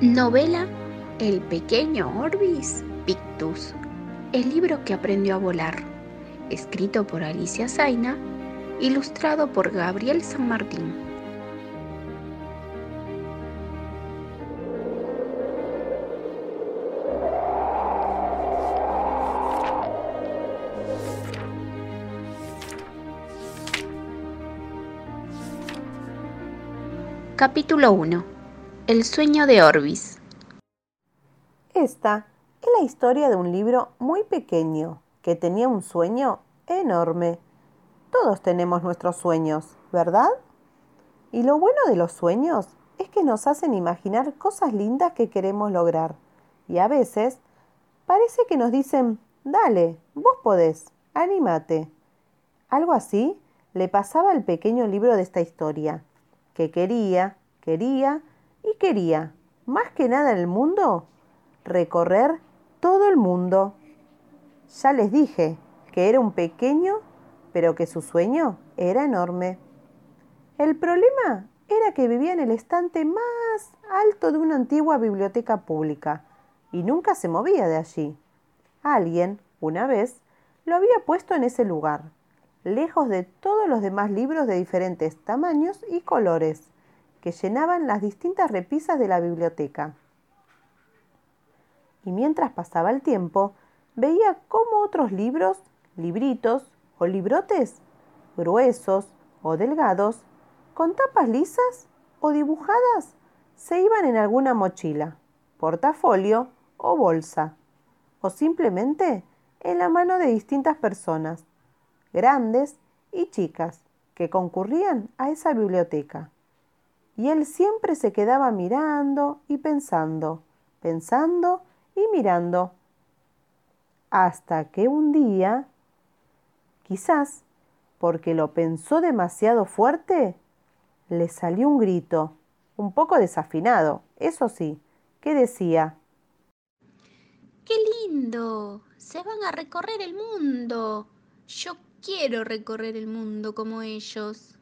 Novela El pequeño Orbis Pictus, el libro que aprendió a volar, escrito por Alicia Zaina, ilustrado por Gabriel San Martín. Capítulo 1 el sueño de Orbis. Esta es la historia de un libro muy pequeño que tenía un sueño enorme. Todos tenemos nuestros sueños, ¿verdad? Y lo bueno de los sueños es que nos hacen imaginar cosas lindas que queremos lograr. Y a veces parece que nos dicen, dale, vos podés, anímate. Algo así le pasaba al pequeño libro de esta historia, que quería, quería y quería, más que nada en el mundo, recorrer todo el mundo. Ya les dije que era un pequeño, pero que su sueño era enorme. El problema era que vivía en el estante más alto de una antigua biblioteca pública y nunca se movía de allí. Alguien, una vez, lo había puesto en ese lugar, lejos de todos los demás libros de diferentes tamaños y colores que llenaban las distintas repisas de la biblioteca. Y mientras pasaba el tiempo, veía cómo otros libros, libritos o librotes, gruesos o delgados, con tapas lisas o dibujadas, se iban en alguna mochila, portafolio o bolsa, o simplemente en la mano de distintas personas, grandes y chicas, que concurrían a esa biblioteca y él siempre se quedaba mirando y pensando, pensando y mirando. Hasta que un día, quizás porque lo pensó demasiado fuerte, le salió un grito, un poco desafinado, eso sí, que decía, ¡Qué lindo! Se van a recorrer el mundo. Yo quiero recorrer el mundo como ellos.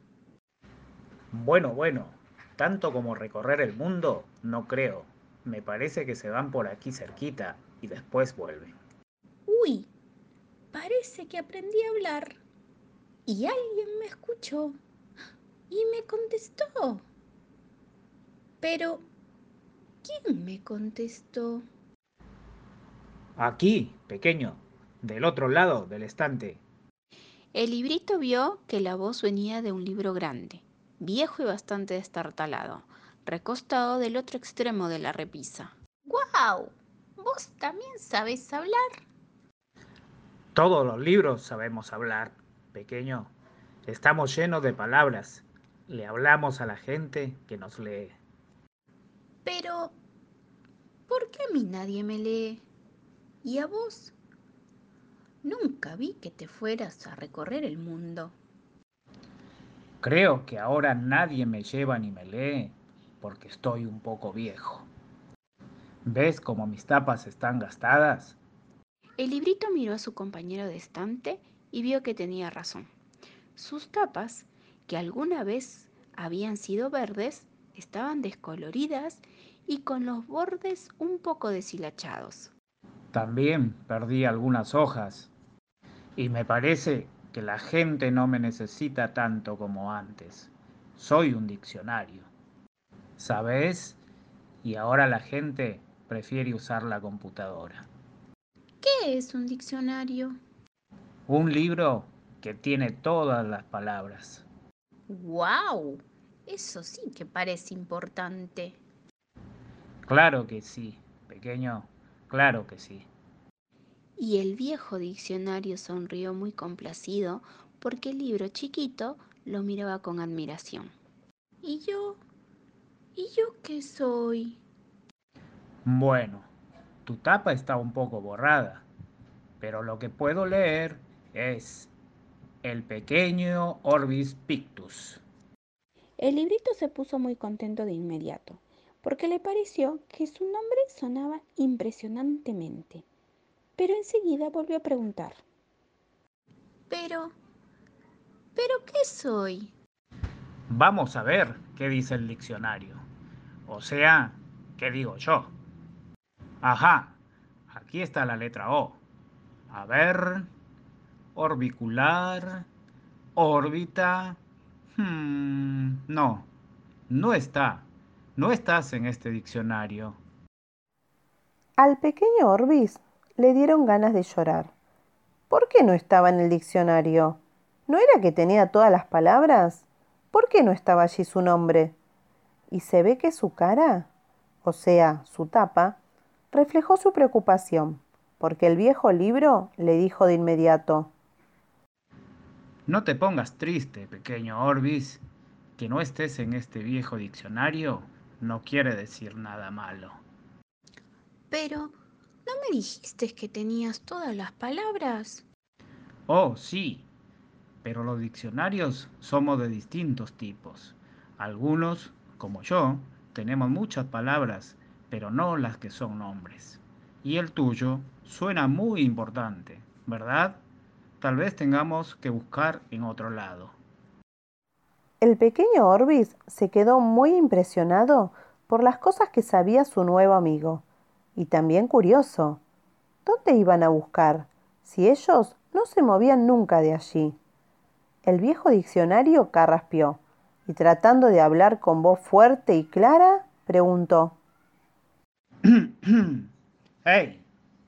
Bueno, bueno, tanto como recorrer el mundo, no creo. Me parece que se van por aquí cerquita y después vuelven. Uy, parece que aprendí a hablar. Y alguien me escuchó y me contestó. Pero, ¿quién me contestó? Aquí, pequeño, del otro lado del estante. El librito vio que la voz venía de un libro grande viejo y bastante destartalado, recostado del otro extremo de la repisa. ¡Guau! ¿Vos también sabés hablar? Todos los libros sabemos hablar, pequeño. Estamos llenos de palabras. Le hablamos a la gente que nos lee. Pero, ¿por qué a mí nadie me lee? ¿Y a vos? Nunca vi que te fueras a recorrer el mundo. Creo que ahora nadie me lleva ni me lee porque estoy un poco viejo. ¿Ves cómo mis tapas están gastadas? El librito miró a su compañero de estante y vio que tenía razón. Sus tapas, que alguna vez habían sido verdes, estaban descoloridas y con los bordes un poco deshilachados. También perdí algunas hojas y me parece que la gente no me necesita tanto como antes. Soy un diccionario. ¿Sabes? Y ahora la gente prefiere usar la computadora. ¿Qué es un diccionario? Un libro que tiene todas las palabras. ¡Wow! Eso sí que parece importante. Claro que sí, pequeño, claro que sí y el viejo diccionario sonrió muy complacido porque el libro chiquito lo miraba con admiración. ¿Y yo? ¿Y yo qué soy? Bueno, tu tapa está un poco borrada, pero lo que puedo leer es El pequeño Orbis Pictus. El librito se puso muy contento de inmediato, porque le pareció que su nombre sonaba impresionantemente pero enseguida volvió a preguntar. Pero, ¿pero qué soy? Vamos a ver qué dice el diccionario. O sea, ¿Qué digo yo? Ajá, aquí está la letra O. A ver, orbicular, órbita. Hmm, no, no está. No estás en este diccionario. Al pequeño Orbis le dieron ganas de llorar. ¿Por qué no estaba en el diccionario? ¿No era que tenía todas las palabras? ¿Por qué no estaba allí su nombre? Y se ve que su cara, o sea, su tapa, reflejó su preocupación, porque el viejo libro le dijo de inmediato No te pongas triste, pequeño Orbis, que no estés en este viejo diccionario no quiere decir nada malo. Pero, ¿no me dijiste que tenías todas las palabras? Oh, sí, pero los diccionarios somos de distintos tipos. Algunos, como yo, tenemos muchas palabras, pero no las que son nombres. Y el tuyo suena muy importante, ¿verdad? Tal vez tengamos que buscar en otro lado. El pequeño Orbis se quedó muy impresionado por las cosas que sabía su nuevo amigo, y también curioso. ¿Dónde iban a buscar si ellos no se movían nunca de allí? El viejo diccionario carraspeó y tratando de hablar con voz fuerte y clara, preguntó. ¡Hey!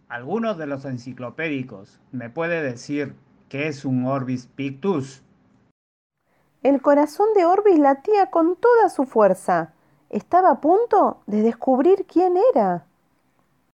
¿Alguno de los enciclopédicos me puede decir qué es un Orbis Pictus? El corazón de Orbis latía con toda su fuerza. Estaba a punto de descubrir quién era.